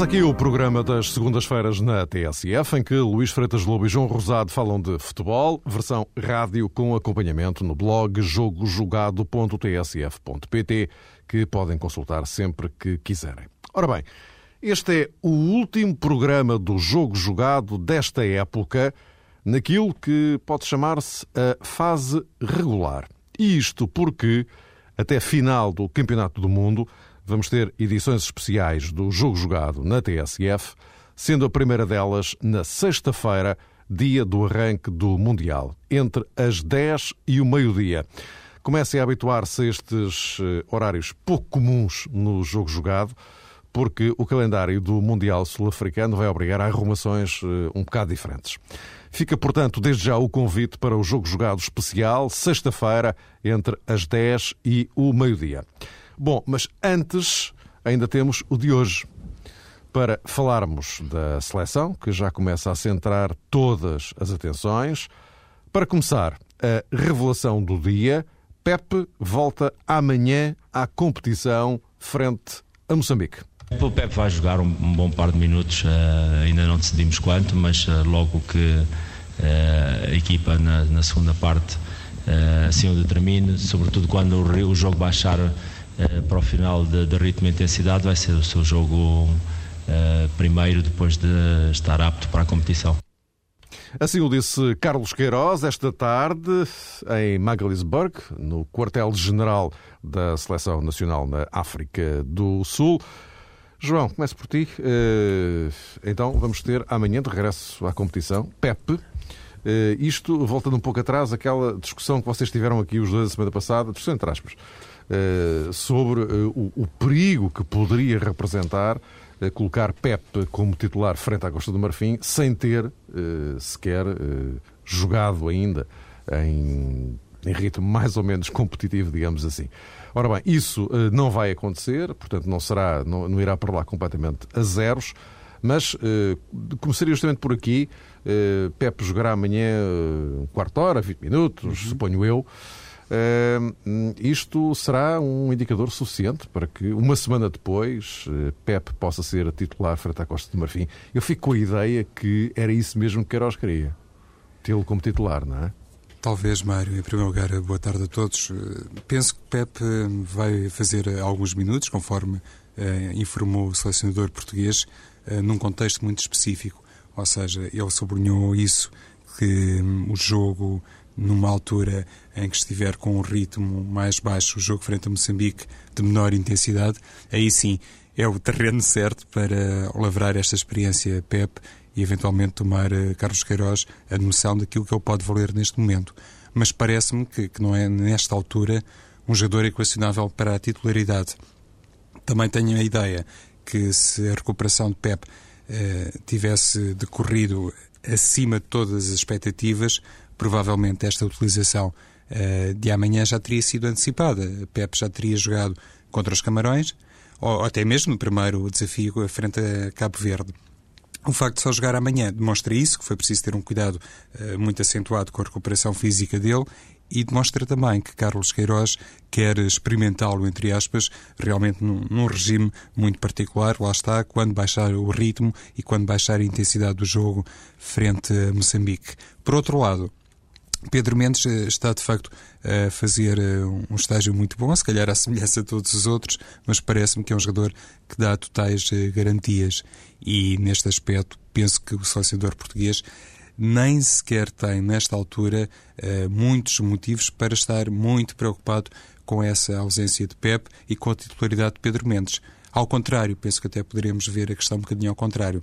Começa aqui o programa das segundas-feiras na TSF, em que Luís Freitas Lobo e João Rosado falam de futebol, versão rádio com acompanhamento no blog jogojogado.tsf.pt, que podem consultar sempre que quiserem. Ora bem, este é o último programa do Jogo Jogado desta época, naquilo que pode chamar-se a fase regular. Isto porque, até final do Campeonato do Mundo, vamos ter edições especiais do Jogo Jogado na TSF, sendo a primeira delas na sexta-feira, dia do arranque do Mundial, entre as 10 e o meio-dia. Comecem a habituar-se a estes eh, horários pouco comuns no Jogo Jogado, porque o calendário do Mundial Sul-Africano vai obrigar a arrumações eh, um bocado diferentes. Fica, portanto, desde já o convite para o Jogo Jogado especial, sexta-feira, entre as 10 e o meio-dia. Bom, mas antes ainda temos o de hoje. Para falarmos da seleção, que já começa a centrar todas as atenções. Para começar, a revelação do dia: Pepe volta amanhã à competição frente a Moçambique. O Pepe vai jogar um, bom par de minutos, uh, ainda não decidimos quanto, mas uh, logo que uh, a equipa na, segunda parte assim o determine, sobretudo quando o, jogo baixar eh, para o final de, de, ritmo e intensidade vai ser o seu jogo uh, primeiro depois de estar apto para a competição. Assim o disse Carlos Queiroz esta tarde em Magalisburg, no quartel-general da Seleção Nacional na África do Sul. João, começo por ti. Eh, então vamos ter amanhã de regresso à competição Pepe. Isto, voltando um pouco atrás, aquela discussão que vocês tiveram aqui os dois a semana passada, entre aspas, eh, sobre eh, o, o, perigo que poderia representar eh, colocar Pep como titular frente à Costa do Marfim sem ter sequer jogado ainda em, em ritmo mais ou menos competitivo, digamos assim. Ora bem, isso não vai acontecer, portanto não será, não, não irá para lá completamente a zeros, mas começaria justamente por aqui. Pepe jogará amanhã um quarto hora, 20 minutos, uhum. suponho eu. Uh, isto será um indicador suficiente para que, uma semana depois, uh, Pep possa ser titular frente à Costa do Marfim. Eu fico com a ideia que era isso mesmo que Queiroz queria. Tê-lo como titular, não é? Talvez, Mário. Em primeiro lugar, boa tarde a todos. Eh, penso que Pep vai fazer alguns minutos, conforme uh, informou o selecionador português, uh, num contexto muito específico. Ou seja, ele sublinhou isso, que um, o jogo numa altura em que estiver com um ritmo mais baixo, o jogo frente a Moçambique de menor intensidade, aí sim é o terreno certo para lavrar esta experiência PEP e eventualmente tomar eh, Carlos Queiroz a noção daquilo que ele pode valer neste momento. Mas parece-me que, que não é nesta altura um jogador equacionável para a titularidade. Também tenho a ideia que se a recuperação de Pep eh, tivesse decorrido acima de todas as expectativas, provavelmente esta utilização uh, de amanhã já teria sido antecipada. Pep já teria jogado contra os Camarões, ou até mesmo no primeiro desafio frente a Cabo Verde. O facto de só jogar amanhã demonstra isso, que foi preciso ter um cuidado uh, muito acentuado com a recuperação física dele e demonstra também que Carlos Queiroz quer experimentá-lo, entre aspas, realmente num, num, regime muito particular, lá está, quando baixar o ritmo e quando baixar a intensidade do jogo frente a Moçambique. Por outro lado, Pedro Mendes eh, está de facto a fazer eh, um estágio muito bom, se calhar à semelhança de todos os outros, mas parece-me que é um jogador que dá totais eh, garantias e neste aspecto penso que o selecionador português nem sequer tem nesta altura muitos motivos para estar muito preocupado com essa ausência de Pep e com a titularidade de Pedro Mendes. Ao contrário, penso que até poderíamos ver a questão um bocadinho ao contrário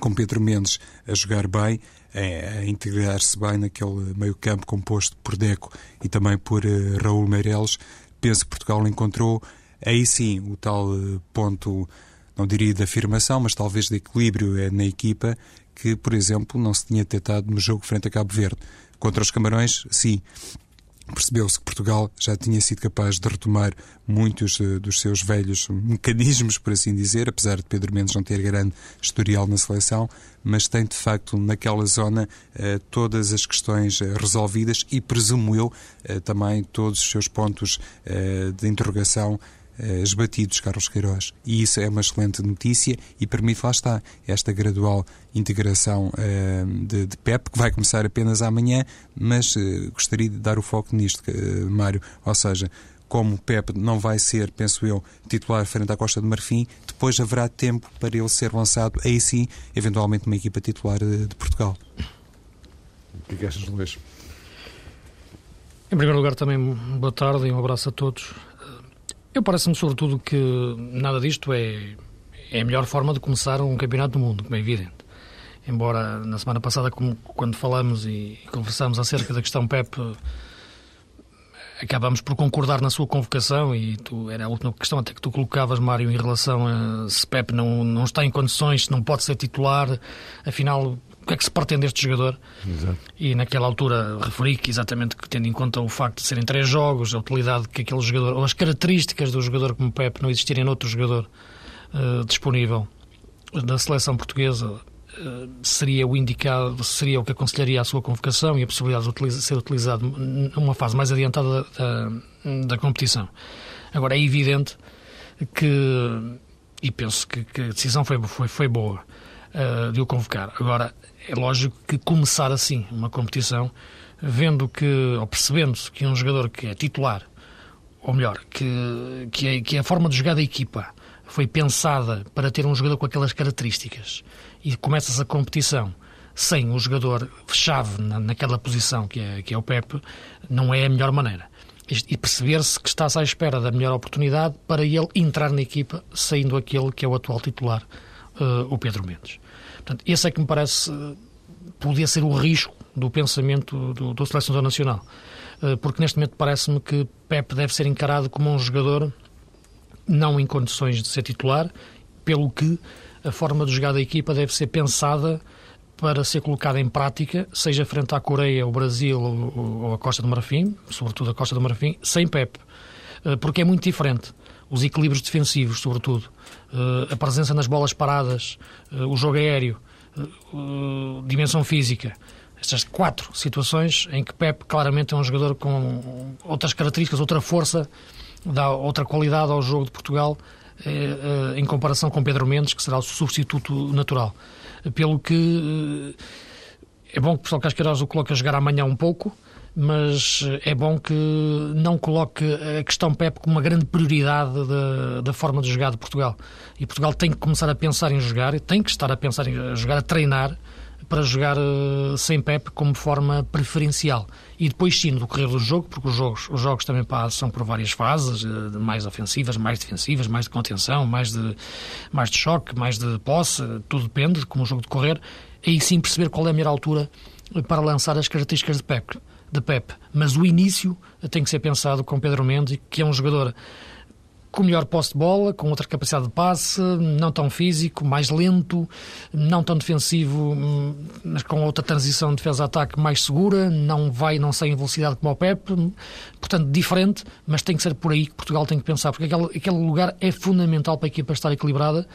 com Pedro Mendes a jogar bem, a integrar-se bem naquele meio-campo composto por Deco e também por uh, Raul Meireles, penso que Portugal encontrou aí sim o tal uh, ponto, não diria de afirmação, mas talvez de equilíbrio uh, na equipa que, por exemplo, não se tinha tentado no jogo frente a Cabo Verde. Contra os Camarões, sim, percebeu-se que Portugal já tinha sido capaz de retomar muitos uh, dos seus velhos mecanismos, por assim dizer, apesar de Pedro Mendes não ter grande historial na seleção, mas tem de facto naquela zona uh, todas as questões uh, resolvidas e, presumo eu, também todos os seus pontos de interrogação esbatidos, Carlos Queiroz. E isso é uma excelente notícia e permite, lá está, esta gradual integração uh, de, de, PEP, que vai começar apenas amanhã, mas uh, gostaria de dar o foco nisto, Mário. Ou seja, como Pep não vai ser, penso eu, titular frente à Costa de Marfim, depois haverá tempo para ele ser lançado, aí sim, eventualmente, uma equipa titular de, de Portugal. O que é que achas, Luís? Em primeiro lugar, também boa tarde e um abraço a todos. Eu parece-me, sobretudo, que nada disto é, é a melhor forma de começar um campeonato do mundo, como é evidente. Embora na semana passada, quando falamos e conversamos acerca da questão PEP, acabamos por concordar na sua convocação e tu, era a última questão até que tu colocavas, Mário, em relação a se Pep não, não está em condições, se não pode ser titular, afinal, o que é que se pretende deste jogador? Exato. E naquela altura referi que exatamente que tendo em conta o facto de serem três jogos, a utilidade que aquele jogador, ou as características do jogador como Pep não existirem noutro jogador uh, disponível da seleção portuguesa, uh, seria o indicado, seria o que aconselharia a sua convocação e a possibilidade de utiliza, ser utilizado numa fase mais adiantada da, da, da competição. Agora, é evidente que, e penso que, que a decisão foi, foi, foi boa, uh, de o convocar. Agora, é lógico que começar assim uma competição, vendo que, ou percebendo-se que um jogador que é titular, ou melhor, que, que, é, que é a forma de jogar da equipa foi pensada para ter um jogador com aquelas características e começas a competição sem o jogador chave na, naquela posição que é, que é o Pepe, não é a melhor maneira. E perceber-se que está-se à espera da melhor oportunidade para ele entrar na equipa, saindo aquele que é o atual titular, uh, o Pedro Mendes. Portanto, esse é que me parece podia ser o risco do pensamento do, do selecionador nacional. Eh, porque neste momento parece-me que Pep deve ser encarado como um jogador não em condições de ser titular, pelo que a forma de jogar da equipa deve ser pensada para ser colocada em prática, seja frente à Coreia, o Brasil ou a Costa do Marfim, sobretudo a Costa do Marfim, sem Pep. Eh, porque é muito diferente. Os equilíbrios defensivos, sobretudo, eh, a presença nas bolas paradas, eh, o jogo aéreo, dimensão física. Estas quatro situações em que Pep claramente é um jogador com outras características, outra força, dá outra qualidade ao jogo de Portugal em comparação com Pedro Mendes, que será o substituto natural. Pelo que é bom que o pessoal Casqueiros o coloque a jogar amanhã um pouco, mas é bom que não coloque a questão PEP como uma grande prioridade da, da forma de jogar de Portugal. E Portugal tem que começar a pensar em jogar, tem que estar a pensar em jogar, a treinar para jogar uh, sem PEP como forma preferencial. E depois sim, no decorrer do jogo, porque os jogos, os jogos também passam por várias fases, uh, mais ofensivas, mais defensivas, mais de contenção, mais de, mais de choque, mais de posse, tudo depende de como o jogo decorrer. Aí sim perceber qual é a melhor altura para lançar as características de PEP de Pep, mas o início tem que ser pensado com Pedro Mendes, que é um jogador com melhor posse de bola, com outra capacidade de passe, não tão físico, mais lento, não tão defensivo, mas com outra transição de defesa-ataque mais segura, não vai, não sai em velocidade como o Pep, portanto, diferente, mas tem que ser por aí que Portugal tem que pensar, porque aquele, aquele lugar é fundamental para a equipa estar equilibrada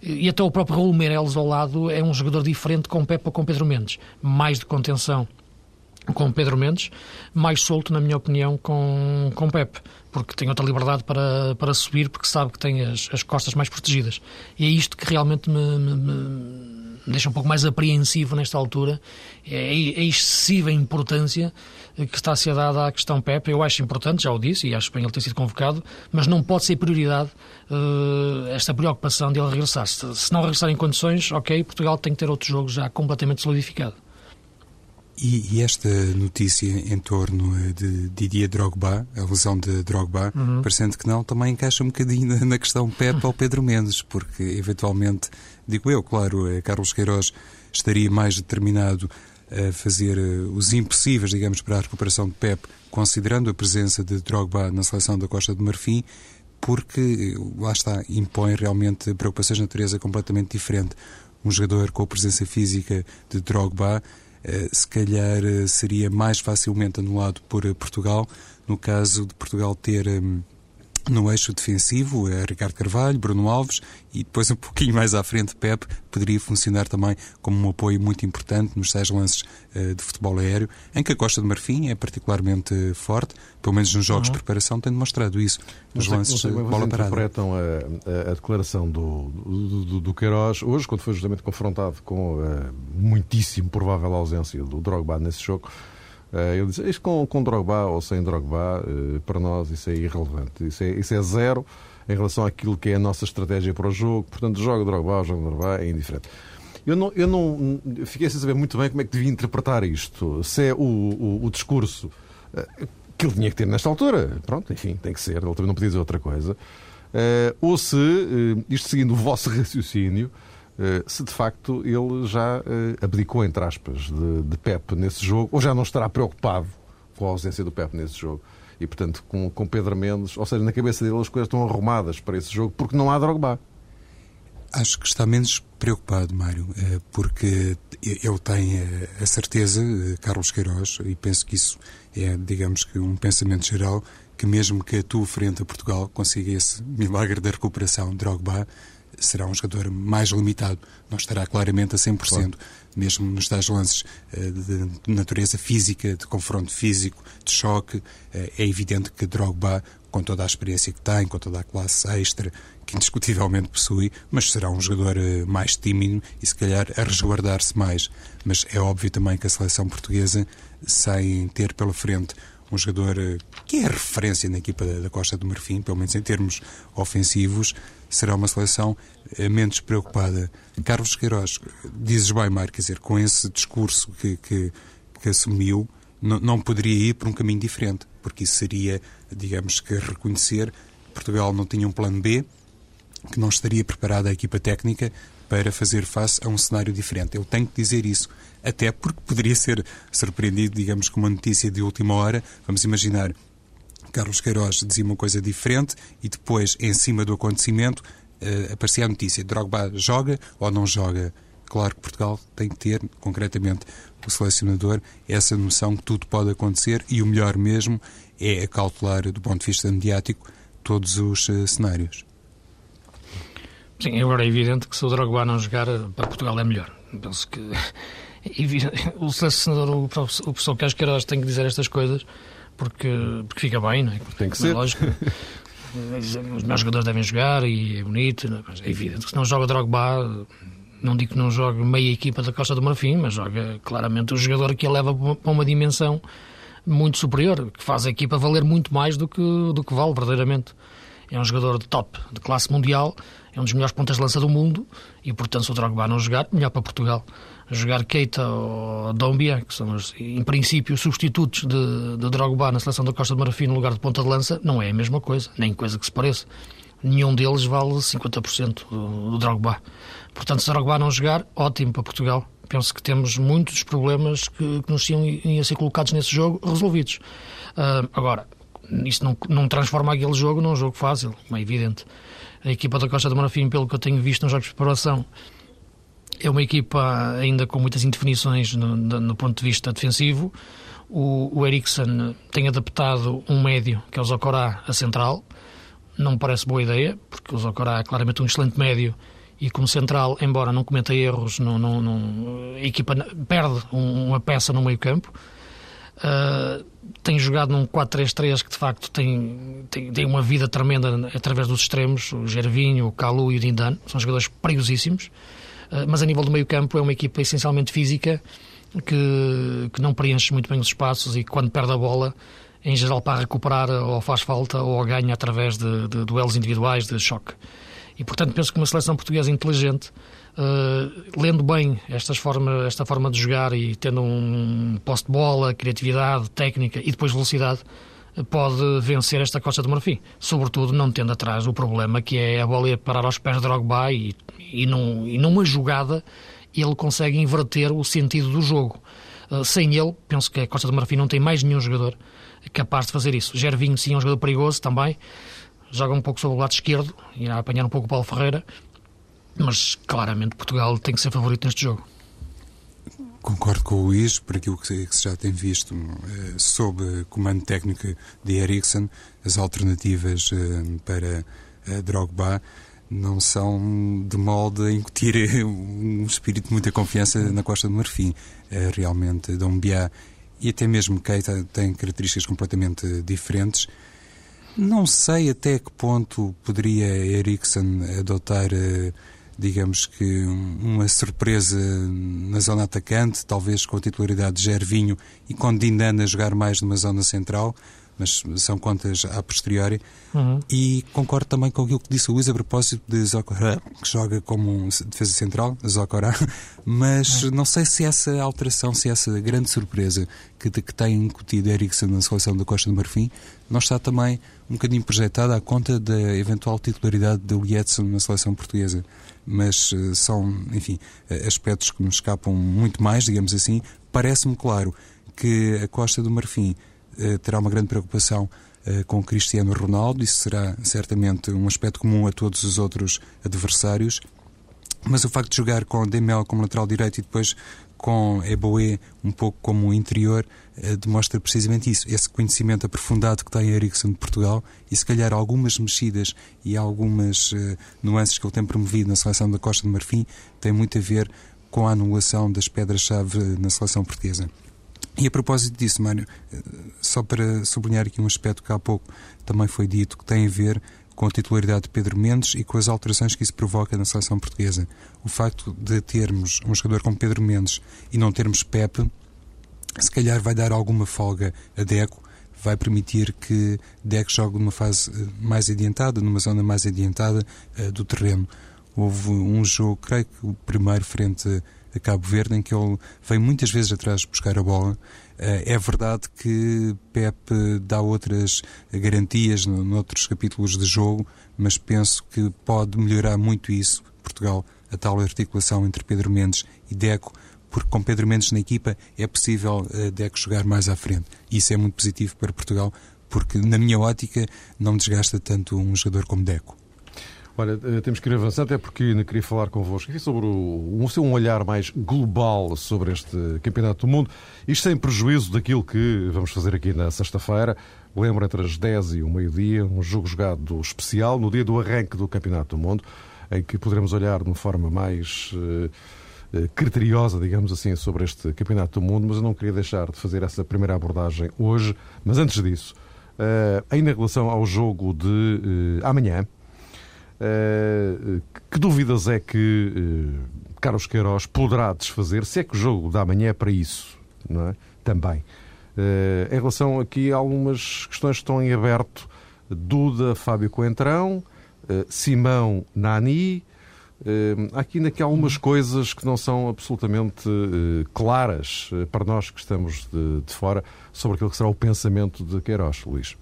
e até o próprio Raul Meireles ao lado é um jogador diferente com o Pep ou com Pedro Mendes, mais de contenção com Pedro Mendes, mais solto, na minha opinião, com, com Pepe, porque tem outra liberdade para, para subir, porque sabe que tem as, as costas mais protegidas. E é isto que realmente me, me, me deixa um pouco mais apreensivo nesta altura, é, é a excessiva importância que está a ser dada à questão Pepe. Eu acho importante, já o disse, e acho bem ele ter sido convocado, mas não pode ser prioridade uh, esta preocupação de ele regressar. Se, se não regressar em condições, ok, Portugal tem que ter outro jogo já completamente solidificado. E, e, esta notícia em torno eh, de Didier Drogba, a lesão de Drogba, uhum. parecendo que não, também encaixa um bocadinho na questão Pepe ou Pedro Mendes, porque eventualmente, digo eu, claro, eh, Carlos Queiroz estaria mais determinado a fazer eh, os impossíveis, digamos, para a recuperação de Pepe, considerando a presença de Drogba na seleção da Costa de Marfim, porque lá está, impõe realmente preocupações de natureza completamente diferente. Um jogador com a presença física de Drogba se calhar eh, seria mais facilmente anulado por eh, Portugal, no caso de Portugal ter no eixo defensivo, é Ricardo Carvalho, Bruno Alves e depois um pouquinho mais à frente Pep poderia funcionar também como um apoio muito importante nos seis lances uh, de futebol aéreo, em que a Costa de Marfim é particularmente forte, pelo menos nos jogos uhum. de preparação tem demonstrado isso, nos não lances sei, de bola parada. interpretam a, a, declaração do, do, do, do, Queiroz hoje, quando foi justamente confrontado com a muitíssimo provável ausência do Drogba nesse jogo, ele disse, isto com, com Drogba ou sem Drogba, uh, para nós isso é irrelevante. Isso é, isso é zero em relação àquilo que é a nossa estratégia para o jogo. Portanto, joga Drogba ou joga Drogba é indiferente. Eu não, eu não fiquei sem saber muito bem como é que devia interpretar isto. Se é o, o, o discurso uh, que ele tinha que ter nesta altura. Pronto, enfim, tem que ser. Ele também não podia dizer outra coisa. ou se, isto seguindo o vosso raciocínio, eh, se de facto ele já eh, abdicou, entre aspas, de, de Pep nesse jogo, ou já não estará preocupado com a ausência do Pep nesse jogo. E, portanto, com, com Pedro Mendes, ou seja, na cabeça dele as coisas estão arrumadas para esse jogo porque não há Drogba. Acho que está menos preocupado, Mário, eh, porque ele tem a certeza, Carlos Queiroz, e penso que isso é, digamos que, um pensamento geral, que mesmo que atue frente a Portugal consiga esse milagre da recuperação Drogba, será um jogador mais limitado, não estará claramente a 100%, claro. mesmo nos tais lances eh, de natureza física, de confronto físico, de choque. Eh, é evidente que Drogba, com toda a experiência que tem, com toda a classe extra que indiscutivelmente possui, mas será um jogador eh, mais tímido e se calhar a resguardar-se mais. Mas é óbvio também que a seleção portuguesa, sem ter pela frente um jogador que é referência na equipa da Costa do Marfim, pelo menos em termos ofensivos, será uma seleção eh, menos preocupada. Carlos Queiroz, dizes bem, quer dizer, com esse discurso que, que, que assumiu, não poderia ir por um caminho diferente, porque isso seria, digamos que, reconhecer que Portugal não tinha um plano B, que não estaria preparada a equipa técnica para fazer face a um cenário diferente. Eu tenho que dizer isso, até porque poderia ser surpreendido, digamos, com uma notícia de última hora. Vamos imaginar Carlos Queiroz dizia uma coisa diferente e depois, em cima do acontecimento, uh, aparecia a notícia: Drogba joga ou não joga? Claro que Portugal tem que ter, concretamente, o selecionador, essa noção que tudo pode acontecer e o melhor mesmo é acautelar, do ponto de vista mediático, todos os uh, cenários. Sim, agora é evidente que se o Drogba não jogar, para Portugal é melhor. Penso que o selecionador, o professor Carlos Queiroz tem que dizer estas coisas porque, porque fica bem, não é? Tem que ser. É lógico. Os meus jogadores devem jogar e é bonito, é? mas é evidente que se não joga Drogba, não digo que não jogue meia equipa da Costa do Marfim, mas joga claramente o jogador que a leva para uma dimensão muito superior, que faz a equipa valer muito mais do que, do que vale verdadeiramente. É um jogador de top, de classe mundial, é um dos melhores pontas de lança do mundo e, portanto, se o Drogba não jogar, melhor para Portugal jogar Keita ou Dombia, que são, em princípio, substitutos de, de Drogba na seleção da Costa de Marfim no lugar de ponta de lança, não é a mesma coisa, nem coisa que se pareça. Nenhum deles vale 50% do, do Drogba. Portanto, se Drogba não jogar, ótimo para Portugal. Penso que temos muitos problemas que, que nos iam, iam ser colocados nesse jogo resolvidos. Uh, agora, isso não, não transforma aquele jogo num jogo fácil, é evidente. A equipa da Costa de Marfim, pelo que eu tenho visto nos jogos de preparação, é uma equipa ainda com muitas indefinições no, no ponto de vista defensivo. O, o Eriksen tem adaptado um médio, que é o Zocorá, a central. Não me parece boa ideia, porque o Zocorá é claramente um excelente médio e como central, embora não cometa erros, não, não, não a equipa perde uma peça no meio campo. Uh, tem jogado num 4-3-3 que de facto tem, tem, tem, uma vida tremenda através dos extremos, o Gervinho, o Calu e o Dindan, são jogadores perigosíssimos. Ah, mas a nível do meio campo é uma equipa essencialmente física que, que não preenche muito bem os espaços e quando perde a bola, em geral para recuperar ou faz falta ou ganha através de, de duelos individuais, de choque. E portanto penso que uma seleção portuguesa inteligente, uh, lendo bem estas forma, esta forma de jogar e tendo um posse de bola, criatividade, técnica e depois velocidade, pode vencer esta Costa do Marfim. Sobretudo não tendo atrás o problema que é a bola ir parar aos pés de Drogba e, e, num, e numa jogada ele consegue inverter o sentido do jogo. Uh, sem ele, penso que a Costa do Marfim não tem mais nenhum jogador capaz de fazer isso. Gervinho, sim, é um jogador perigoso também. Joga um pouco sobre o lado esquerdo, irá apanhar um pouco o Paulo Ferreira. Mas claramente Portugal tem que ser favorito neste jogo. Concordo com o Luís, por aquilo que se já tem visto sob comando técnico de Ericsson, as alternativas para Drogba não são de molde a incutir um espírito de muita confiança na Costa do Marfim. Realmente, Dombia e até mesmo Keita têm características completamente diferentes. Não sei até que ponto poderia Ericsson adotar digamos que uma surpresa na zona atacante, talvez com a titularidade de Gervinho e com Dindana a jogar mais numa zona central, mas são contas a posteriori. Uhum. E concordo também com aquilo que disse o Luís a propósito de Zokora, que joga como um defesa central, Zokora, mas uhum. não sei se essa alteração, se essa grande surpresa que, que tem incutido Eriksen na seleção da Costa do Marfim, não está também um bocadinho projetada à conta da eventual titularidade de Lietzen na seleção portuguesa mas uh, são, enfim, uh, aspectos que nos escapam muito mais, digamos assim. Parece-me claro que a Costa do Marfim uh, terá uma grande preocupação com Cristiano Ronaldo, isso será certamente um aspecto comum a todos os outros adversários. Mas o facto de jogar com Demel como lateral direito e depois com Eboé um pouco como interior eh, demonstra precisamente isso, esse conhecimento aprofundado que tem Ericsson de Portugal e se calhar algumas mexidas e algumas uh, nuances que ele tem promovido na seleção da Costa do Marfim têm muito a ver com a anulação das pedras-chave na seleção portuguesa. E a propósito disso, Mário, eh, só para sublinhar aqui um aspecto que há pouco também foi dito, que tem a ver com a titularidade de Pedro Mendes e com as alterações que isso provoca na seleção portuguesa. O facto de termos um jogador como Pedro Mendes e não termos Pepe, se calhar vai dar alguma folga a Deco, vai permitir que Deco jogue numa fase eh, mais adiantada, numa zona mais adiantada uh, do terreno. Houve um jogo, creio que o primeiro frente a Cabo Verde, em que ele veio muitas vezes atrás buscar a bola eh, é verdade que Pep dá outras garantias noutros capítulos de jogo, mas penso que pode melhorar muito isso, Portugal, a tal articulação entre Pedro Mendes e Deco, porque com Pedro Mendes na equipa é possível uh, Deco jogar mais à frente. Isso é muito positivo para Portugal, porque na minha ótica não desgasta tanto um jogador como Deco. Olha, eh, temos que ir avançando, até porque ainda queria falar convosco sobre o, um, um olhar mais global sobre este Campeonato do Mundo. Isto sem prejuízo daquilo que vamos fazer aqui na sexta-feira. Lembro entre as 10 e o meio-dia, um jogo jogado especial, no dia do arranque do Campeonato do Mundo, em que poderemos olhar de uma forma mais uh, criteriosa, digamos assim, sobre este Campeonato do Mundo, mas eu não queria deixar de fazer essa primeira abordagem hoje. Mas antes disso, uh, ainda em relação ao jogo de uh, amanhã, eh, que dúvidas é que uh, Carlos Queiroz poderá desfazer, se é que o jogo da manhã é para isso, não é? Também. Uh, em relação aqui a algumas questões que estão em aberto, Duda, Fábio Coentrão, Simão, Nani, há aqui ainda algumas coisas que não são absolutamente claras para nós que estamos de, de fora sobre aquilo que será o pensamento de Queiroz, Luís.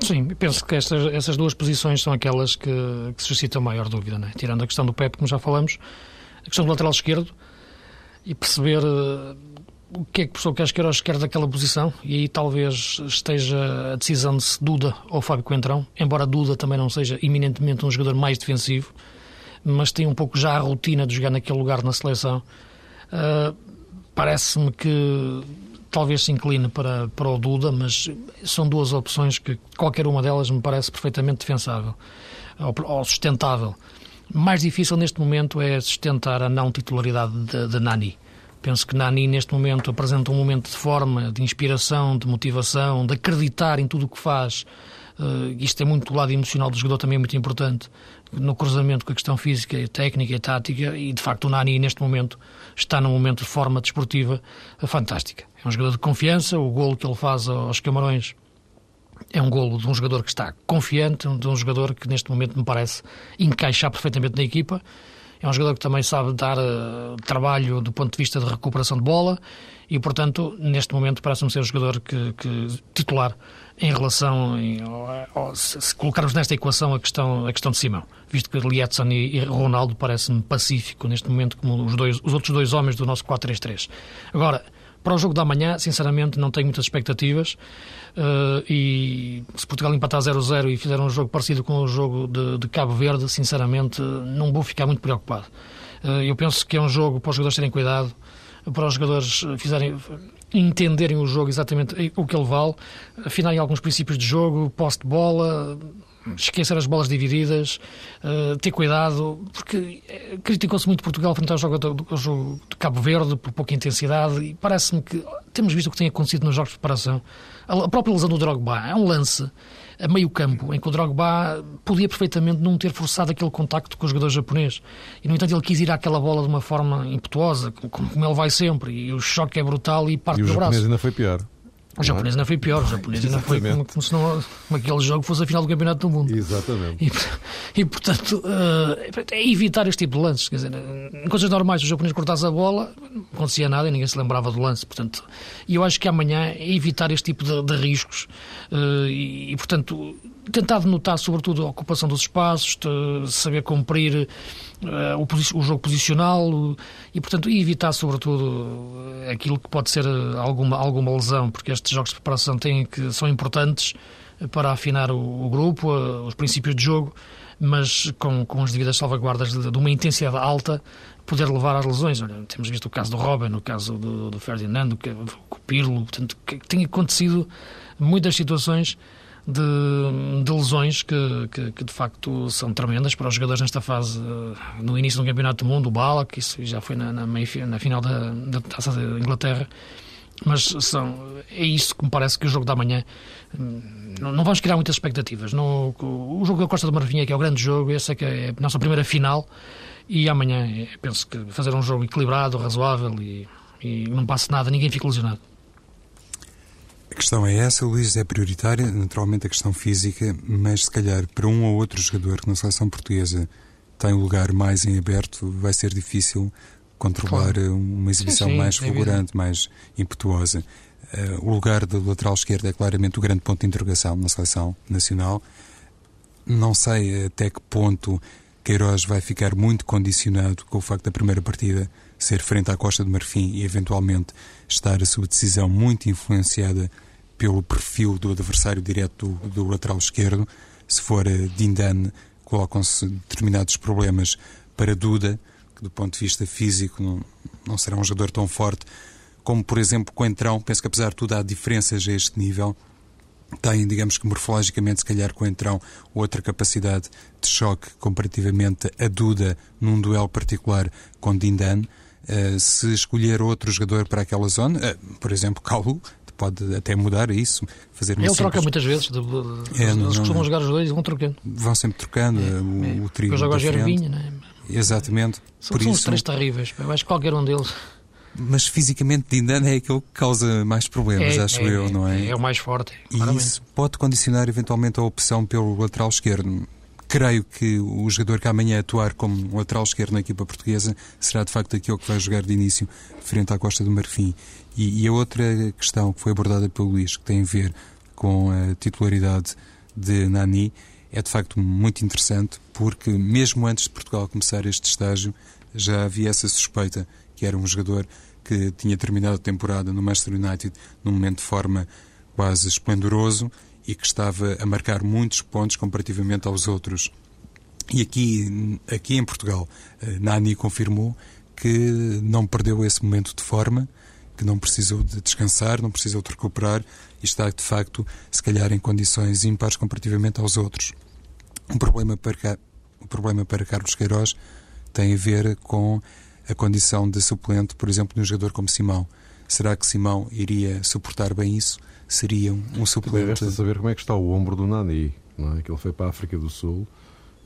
Sim, penso que estas, essas duas posições são aquelas que, que suscitam maior dúvida, né? tirando a questão do Pep, como já falamos, a questão do lateral esquerdo e perceber uh, o que é que o professor Casqueiros quer daquela posição e aí talvez esteja a decisão de se Duda ou Fábio Coentrão, embora Duda também não seja eminentemente um jogador mais defensivo, mas tem um pouco já a rotina de jogar naquele lugar na seleção. Uh, Parece-me que talvez se incline para, para o Duda, mas são duas opções que qualquer uma delas me parece perfeitamente defensável ou, sustentável. Mais difícil neste momento é sustentar a não titularidade de, de Nani. Penso que Nani, neste momento, apresenta um momento de forma, de inspiração, de motivação, de acreditar em tudo o que faz. Uh, isto é muito do lado emocional do jogador, também é muito importante no cruzamento com a questão física, técnica e tática, e de facto o Nani, neste momento, está num momento de forma desportiva fantástica. É um jogador de confiança, o golo que ele faz aos Camarões é um golo de um jogador que está confiante, de um jogador que neste momento me parece encaixar perfeitamente na equipa. É um jogador que também sabe dar uh, trabalho do ponto de vista de recuperação de bola e, portanto, neste momento parece-me ser um jogador que, que titular em relação, em, se colocarmos nesta equação a questão, a questão de Simão, visto que Lietzen e, e Ronaldo parecem pacífico neste momento como os, dois, os outros dois homens do nosso 4-3-3. Agora, para o jogo da manhã, sinceramente, não tenho muitas expectativas. Uh, e se Portugal empatar 0-0 e fizer um jogo parecido com o jogo de, de, Cabo Verde, sinceramente, não vou ficar muito preocupado. Uh, eu penso que é um jogo para os jogadores terem cuidado. Para os jogadores fizerem entenderem o jogo exatamente o que ele vale, afinarem alguns princípios de jogo, posse de bola, esquecer as bolas divididas, uh, ter cuidado, porque eh, criticou-se muito Portugal frente ao jogo, ao jogo de Cabo Verde por pouca intensidade e parece-me que temos visto o que tem acontecido nos jogos de preparação. A própria lesão do Drogba é um lance a meio campo em que o Drogba podia perfeitamente não ter forçado aquele contacto com o jogador japonês e no entanto ele quis ir àquela bola de uma forma impetuosa, como, ele vai sempre e o choque é brutal e parte e do braço. O japonês ainda foi pior. O japonês ainda foi pior, o japonês ainda foi como, como, se não, como aquele jogo fosse a final do Campeonato do Mundo. Exatamente. E, e portanto, uh, é evitar este tipo de lances. Quer dizer, em coisas normais, o japonês cortasse a bola, não acontecia nada e ninguém se lembrava do lance. Portanto, e eu acho que amanhã é evitar este tipo de, de riscos uh, e, e, portanto, tentar denotar, sobretudo, a ocupação dos espaços, saber cumprir uh, o, o, jogo posicional e, portanto, evitar, sobretudo, aquilo que pode ser alguma, alguma lesão, porque estes jogos de preparação têm que, são importantes para afinar o, o grupo, uh, os princípios de jogo, mas com, com as devidas salvaguardas de, de, uma intensidade alta, poder levar às lesões. Olha, temos visto o caso do Robin, o caso do, do Ferdinando, do Pirlo, portanto, que tem acontecido muitas situações de, de lesões que, que, que, de facto são tremendas para os jogadores nesta fase, eh, no início do Campeonato do Mundo, o Bala, que isso já foi na, na, meio, na final da, da Taça da Inglaterra, mas são, é isso que me parece que o jogo da manhã hum, não, não vamos criar muitas expectativas. No, o jogo da Costa do Marfim é que é o grande jogo, essa é que é a nossa primeira final e amanhã eh, penso que fazer um jogo equilibrado, razoável e, e não passe nada, ninguém fica lesionado. A questão é essa, Luís, é prioritária, naturalmente a questão física, mas se calhar para um ou outro jogador que na seleção portuguesa tem o lugar mais em aberto, vai ser difícil controlar claro. uma exibição sim, sim, mais fulgurante, mais impetuosa. Uh, o lugar do lateral esquerdo é claramente o grande ponto de interrogação na seleção nacional. Não sei até que ponto Queiroz vai ficar muito condicionado com o facto da primeira partida ser frente à Costa de Marfim e eventualmente estar a sua decisão muito influenciada pelo perfil do adversário direto do, do lateral esquerdo. Se for Dindan, colocam-se determinados problemas para Duda, que do ponto de vista físico não, não será um jogador tão forte como, por exemplo, Coentrão. Penso que, apesar de tudo, há diferenças a este nível. Tem, digamos que morfologicamente, se calhar, Coentrão, outra capacidade de choque comparativamente a Duda num duelo particular com Dindan. Uh, se escolher outro jogador para aquela zona, uh, por exemplo, Calu, pode até mudar isso. Fazer Ele troca muitas vezes, de, é, eles não, costumam jogar os dois e vão trocando. Vão sempre trocando é, o, é, o trio. Eu jogo a Gervinho, não é? Exatamente. São, Por são isso, os três terríveis, eu acho que qualquer um deles. Mas fisicamente Dindana é aquele que causa mais problemas, é, acho é, eu, não é? É o mais forte. E isso pode condicionar eventualmente a opção pelo lateral esquerdo creio que o jogador que amanhã atuar como lateral esquerdo na equipa portuguesa será de facto aquele que vai jogar de início frente à Costa do Marfim. E, e a outra questão que foi abordada pelo Luís, que tem a ver com a titularidade de Nani, é de facto muito interessante, porque mesmo antes de Portugal começar este estágio, já havia essa suspeita que era um jogador que tinha terminado a temporada no Manchester United num momento de forma quase esplendoroso e que estava a marcar muitos pontos comparativamente aos outros. E aqui, aqui em Portugal, eh, Nani confirmou que não perdeu esse momento de forma, que não precisou de descansar, não precisou de recuperar e está, de facto, se calhar em condições ímpares comparativamente aos outros. Um problema para, o problema para Carlos Queiroz tem a ver com a condição de suplente, por exemplo, de um jogador como Simão. Será que Simão iria suportar bem isso? seria um, suplente. Resta saber como é que está o ombro do Nani, não é? Que ele foi para a África do Sul.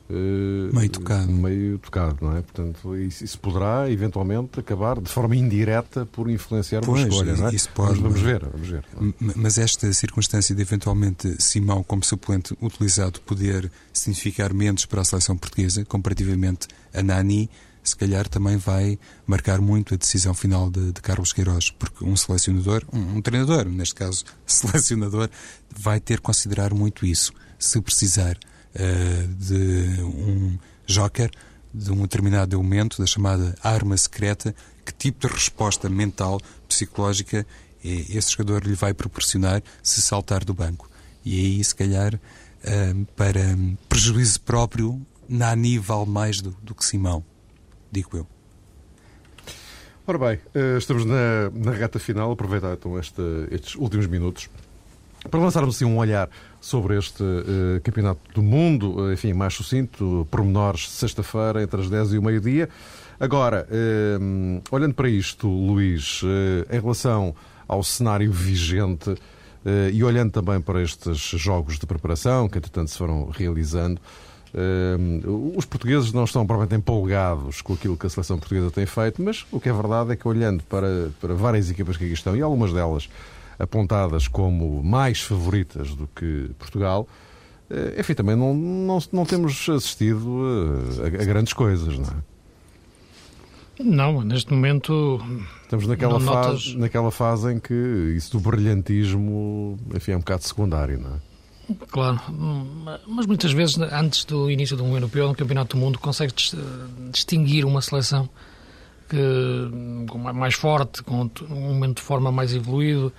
Uh, meio tocado. Meio tocado, não é? Portanto, isso, poderá eventualmente acabar de forma indireta por influenciar pois, uma escolha, não é? Isso pode, vamos, vamos ver, vamos ver. É? Mas esta circunstância de eventualmente Simão como suplente utilizado poder significar menos para a seleção portuguesa comparativamente a Nani se calhar também vai marcar muito a decisão final de, de Carlos Queiroz, porque um selecionador, um, um, treinador, neste caso selecionador, vai ter que considerar muito isso. Se precisar uh, de um joker, de um determinado elemento, da chamada arma secreta, que tipo de resposta mental, psicológica esse jogador lhe vai proporcionar se saltar do banco. E aí, se calhar, uh, para prejuízo próprio, Nani vale mais do, do que Simão digo eu. Ora bem, eh, estamos na, na reta final. Aproveitar então este, estes últimos minutos para lançarmos assim um olhar sobre este uh, Campeonato do Mundo, enfim, mais sucinto, pormenores, sexta-feira, entre as 10 e o meio-dia. Agora, uh, olhando para isto, Luís, uh, em relação ao cenário vigente e olhando também para estes jogos de preparação que, entretanto, se foram realizando, os portugueses não estão provavelmente empolgados com aquilo que a seleção portuguesa tem feito, mas o que é verdade é que, olhando para, para várias equipas que aqui estão, e algumas delas apontadas como mais favoritas do que Portugal, eh, enfim, também não, não, não temos assistido a, a, grandes coisas, não é? Não, neste momento. Estamos naquela, fase, notas... naquela fase em que isso do brilhantismo enfim, é um bocado secundário, não é? Claro, mas muitas vezes, antes do início de um europeu, no Campeonato do Mundo, consegue distinguir uma seleção que, mais forte, com um momento de forma mais evoluído,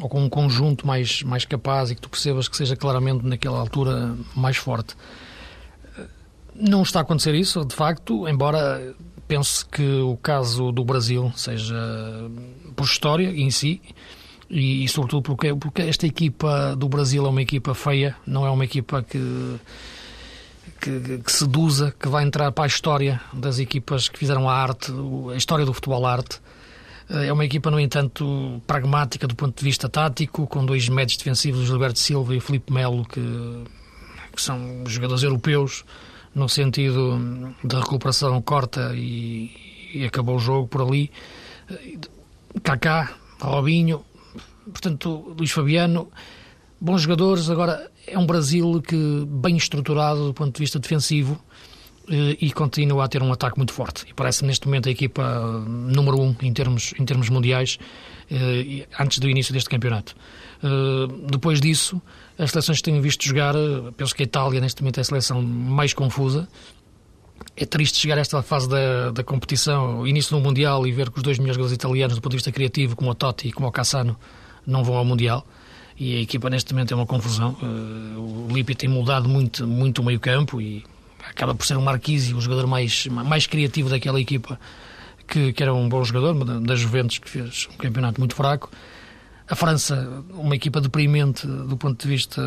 ou com um conjunto mais, mais capaz e que tu percebas que seja claramente naquela altura mais forte. Não está a acontecer isso, de facto, embora pense que o caso do Brasil seja por história em si e, e sobretudo porque, porque esta equipa do Brasil é uma equipa feia, não é uma equipa que, que, que seduza, que vai entrar para a história das equipas que fizeram a arte, a história do futebol arte. É uma equipa, no entanto, pragmática do ponto de vista tático, com dois médios defensivos, Gilberto Silva e Felipe Melo, que, que são jogadores europeus, no sentido da recuperação corta e, e acabou o jogo por ali. Kaká, Robinho, portanto, Luís Fabiano, bons jogadores. Agora, é um Brasil que bem estruturado do ponto de vista defensivo eh, e continua a ter um ataque muito forte. E parece neste momento a equipa eh, número um em termos, em termos mundiais eh, antes do início deste campeonato. Depois disso, as seleções que tenho visto jogar, penso que a Itália neste momento é a seleção mais confusa. É triste chegar a esta fase da, da competição, início do Mundial, e ver que os dois melhores jogadores italianos, do ponto de vista criativo, como o Totti e como o Cassano, não vão ao Mundial e a equipa neste momento é uma confusão. o Lippi tem mudado muito, muito o meio campo e acaba por ser o Marquise, o jogador mais, mais criativo daquela equipa, que, que era um bom jogador, da Juventus, que fez um campeonato muito fraco. A França, uma equipa deprimente do ponto de vista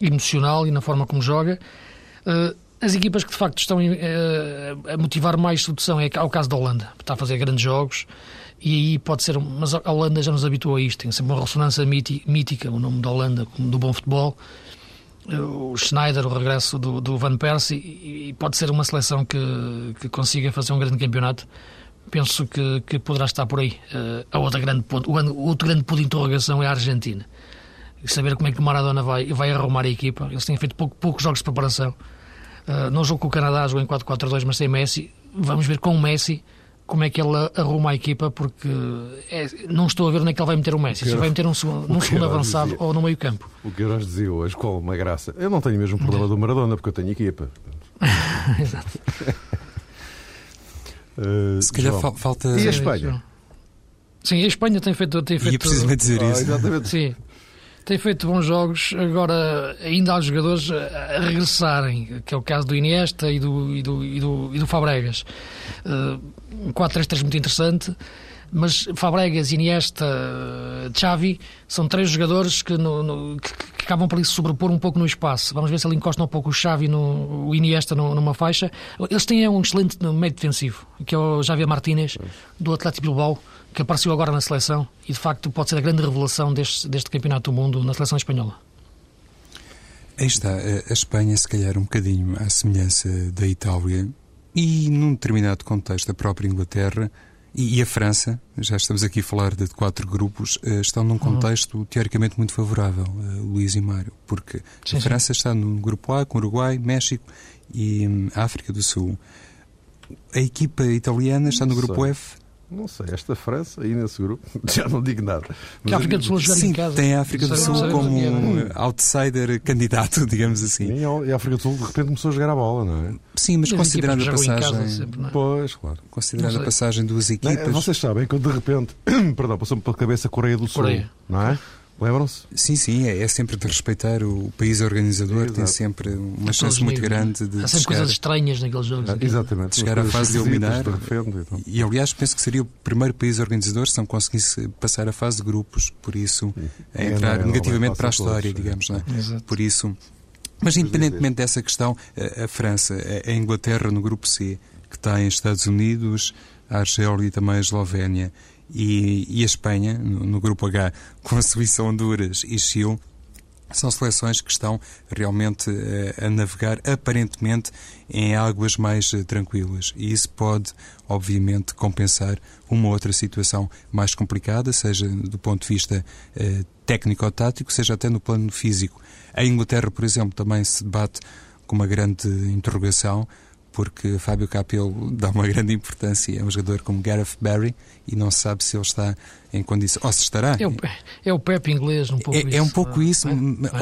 emocional e na forma como joga. Eh, as equipas que de facto estão eh, a motivar mais sedução é o caso da Holanda, está a fazer grandes jogos e aí pode ser. Mas a Holanda já nos habituou a isto, tem sempre uma ressonância mítica, o nome da Holanda, do bom futebol o Schneider, o regresso do, do Van Persie, e, pode ser uma seleção que, que consiga fazer um grande campeonato. Penso que, que poderá estar por aí. Uh, a outra grande ponto, o outro grande ponto de interrogação é a Argentina. Saber como é que o Maradona vai, vai arrumar a equipa. Eles têm feito pouco, poucos jogos de preparação. Uh, no jogo com o Canadá jogou em 4-4-2, mas sem Messi. Vamos ver com o Messi como é que ele arruma a equipa, porque é, não estou a ver onde é que ele vai meter o Messi. Se vai meter um, num segundo avançado ou no meio campo. O que nós dizia hoje, com uma graça. Eu não tenho mesmo problema do Maradona, porque eu tenho equipa. Exato. uh, Se calhar João. falta. E a Espanha? Sim, a Espanha tem feito. Tem feito... Ia precisamente dizer ah, isso. Exatamente. Sim tem feito bons jogos. Agora, ainda há jogadores a regressarem, que é o caso do Iniesta e do, e do, e do, e do Fabregas. Uh, um 4-3-3 muito interessante. Mas Fabregas, Iniesta, Xavi são três jogadores que, no, no, que, que, acabam por se sobrepor um pouco no espaço. Vamos ver se ele encosta um pouco o Xavi, no, o Iniesta no, numa faixa. Eles têm um excelente meio defensivo, que é o Javier Martínez, do Atlético Bilbao que apareceu agora na seleção e de facto pode ser a grande revelação deste, deste campeonato do mundo na seleção espanhola. Aí está, a Espanha, se calhar, um bocadinho à semelhança da Itália e, num determinado contexto, a própria Inglaterra e, a França, já estamos aqui a falar de quatro grupos, eh, estão num uhum. contexto uhum. teoricamente muito favorável, uh, Luís e Mário, porque sim, a França sim. está no grupo A com Uruguai, México e hum, África do Sul. A equipa italiana está no grupo F não sei, esta França aí nesse grupo, já não digo nada. Que a África do Sul jogar Sim, em casa. tem a África do Sul como um outsider candidato, digamos assim. Sim, e a África do Sul de repente começou a jogar a bola, não é? Sim, mas considerando a passagem. Sempre, é? Pois, claro. Considerando a passagem duas equipas. Não, vocês sabem que de repente, perdão, passou-me pela cabeça a Coreia do Sul, Coreia. não é? Lembram-se? Sim, sim, é, é, sempre de respeitar o país organizador, Exato. tem sempre uma chance muito grande de. Há sempre chegar, coisas estranhas naqueles jogos. Ah, exatamente. De chegar à fase de eliminar. De então. E aliás, penso que seria o primeiro país organizador se não conseguisse passar a fase de grupos, por isso, é, entrar não, é, negativamente para a história, todos, digamos, não é? Exato. Por isso. Mas independentemente dessa questão, a, a França, a, a Inglaterra no grupo C, que tem Estados Unidos, a Argélia e também a Eslovénia e, e a Espanha, no, no, grupo H, com a Suíça, Honduras e Chile, são seleções que estão realmente a, eh, a navegar aparentemente em águas mais uh, tranquilas e isso pode, obviamente, compensar uma outra situação mais complicada, seja do ponto de vista técnico ou tático, seja até no plano físico. A Inglaterra, por exemplo, também se debate com uma grande interrogação porque Fábio Capello dá uma grande importância a um jogador como Gareth Barry e não se sabe se ele está em condição, ou se estará. É o, é o Pep inglês, um pouco é, isso. É um pouco isso. É?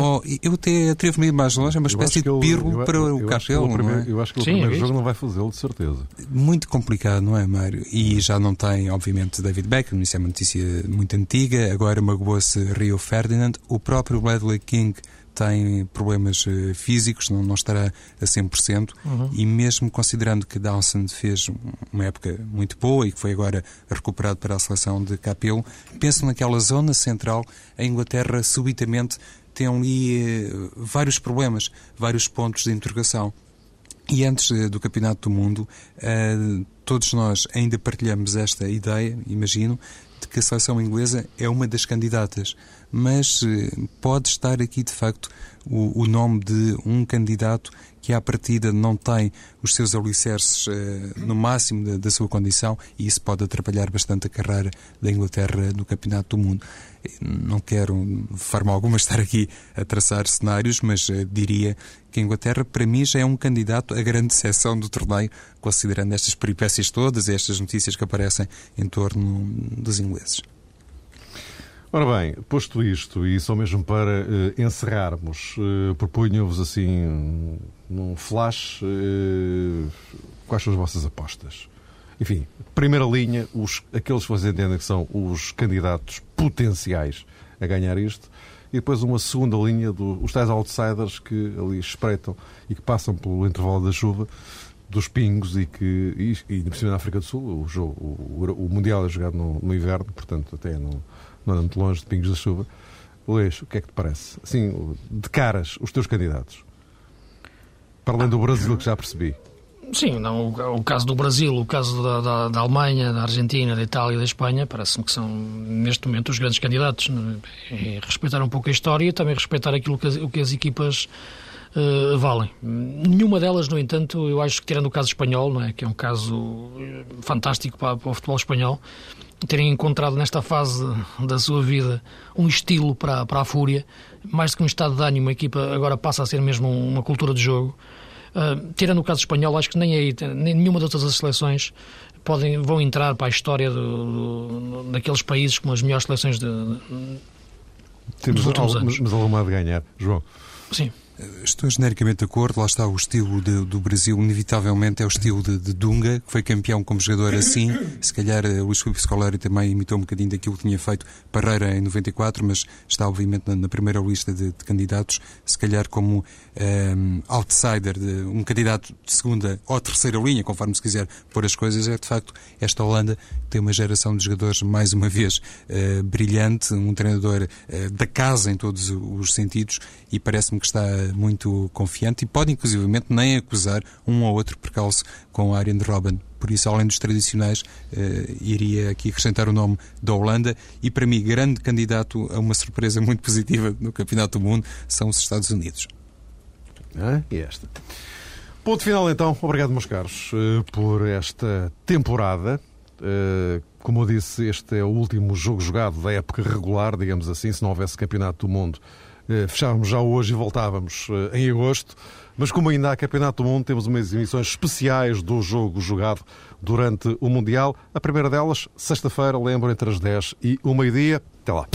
Oh, eu até atrevo-me a ir mais longe, é uma espécie de pirro para o Capello. Primeiro, é? Eu acho que o Sim, primeiro é jogo não vai fazê-lo, de certeza. Muito complicado, não é, Mário? E já não tem, obviamente, David Beckham, isso é uma notícia muito antiga, agora magoou-se Rio Ferdinand, o próprio Bradley King tem problemas uh, físicos, não, não estará a 100%, uhum. e mesmo considerando que Dawson fez uma época muito boa e que foi agora recuperado para a seleção de Capelo, penso naquela zona central, a Inglaterra subitamente tem ali uh, vários problemas, vários pontos de interrogação. E antes uh, do Campeonato do Mundo, todos nós ainda partilhamos esta ideia, imagino, de que a seleção inglesa é uma das candidatas mas eh, pode estar aqui de facto o, o nome de um candidato que à partida não tem os seus alicerces eh, no máximo da, da, sua condição e isso pode atrapalhar bastante a carreira da Inglaterra no Campeonato do Mundo. Não quero, de forma alguma, estar aqui a traçar cenários, mas eh, diria que a Inglaterra, para mim, já é um candidato à grande seção do torneio, considerando estas peripécias todas estas notícias que aparecem em torno dos ingleses. Ora bem, posto isto, e só mesmo para uh, encerrarmos, uh, proponho-vos assim, num flash, uh, quais são as vossas apostas? Enfim, primeira linha, os, aqueles que vocês entendem que são os candidatos potenciais a ganhar isto, e depois uma segunda linha dos tais outsiders que ali espreitam e que passam pelo intervalo da chuva, dos pingos e que, e, e por cima na África do Sul, o, jogo, o, o Mundial é jogado no, no inverno, portanto até não não anda muito longe de Pingos da Chuva. O que é que te parece? Assim, de caras, os teus candidatos. Para além do Brasil, que já percebi. Sim, não, o, o caso do Brasil, o caso da, da, da Alemanha, da Argentina, da Itália e da Espanha, parece-me que são, neste momento, os grandes candidatos. É respeitar um pouco a história e também respeitar aquilo que as, o que as equipas uh, valem. Nenhuma delas, no entanto, eu acho que, tirando o caso espanhol, não é? que é um caso eh, fantástico para, para o futebol espanhol, terem encontrado nesta fase da sua vida um estilo para, para a fúria, mais do que um estado de ânimo, a equipa agora passa a ser mesmo uma cultura de jogo. Uh, tirando o caso espanhol, acho que nem, aí, nem nenhuma das outras seleções podem, vão entrar para a história do, do, daqueles países como as melhores seleções de, de, Temos dos últimos anos. Mas alguma de ganhar, João. Sim. Estou genericamente de acordo, lá está o estilo de, do Brasil, inevitavelmente é o estilo de, de, Dunga, que foi campeão como jogador assim. Se calhar eh, Luís Filipe Scolari também imitou um bocadinho daquilo que tinha feito Parreira em 94, mas está obviamente na, na primeira lista de, de, candidatos, se calhar como um, ehm, outsider, de, um candidato de segunda ou terceira linha, conforme se quiser pôr as coisas, é de facto esta Holanda tem uma geração de jogadores, mais uma vez, uh, brilhante, um treinador uh, da casa em todos os sentidos e parece-me que está muito confiante e pode, inclusivamente, nem acusar um ou outro percalço com a Arjen Robben. Por isso, além dos tradicionais, uh, iria aqui acrescentar o nome da Holanda e, para mim, grande candidato a uma surpresa muito positiva no Campeonato do Mundo são os Estados Unidos. Ah, e esta? Ponto final, então. Obrigado, meus caros, por esta temporada. Eh, como eu disse, este é o último jogo jogado da época regular, digamos assim, se não houvesse Campeonato do Mundo. Eh, fechávamos já hoje e voltávamos eh, em agosto, mas como ainda há Campeonato do Mundo, temos umas emissões especiais do jogo jogado durante o Mundial. A primeira delas, sexta-feira, lembro, entre as 10 e o meio-dia. Até lá.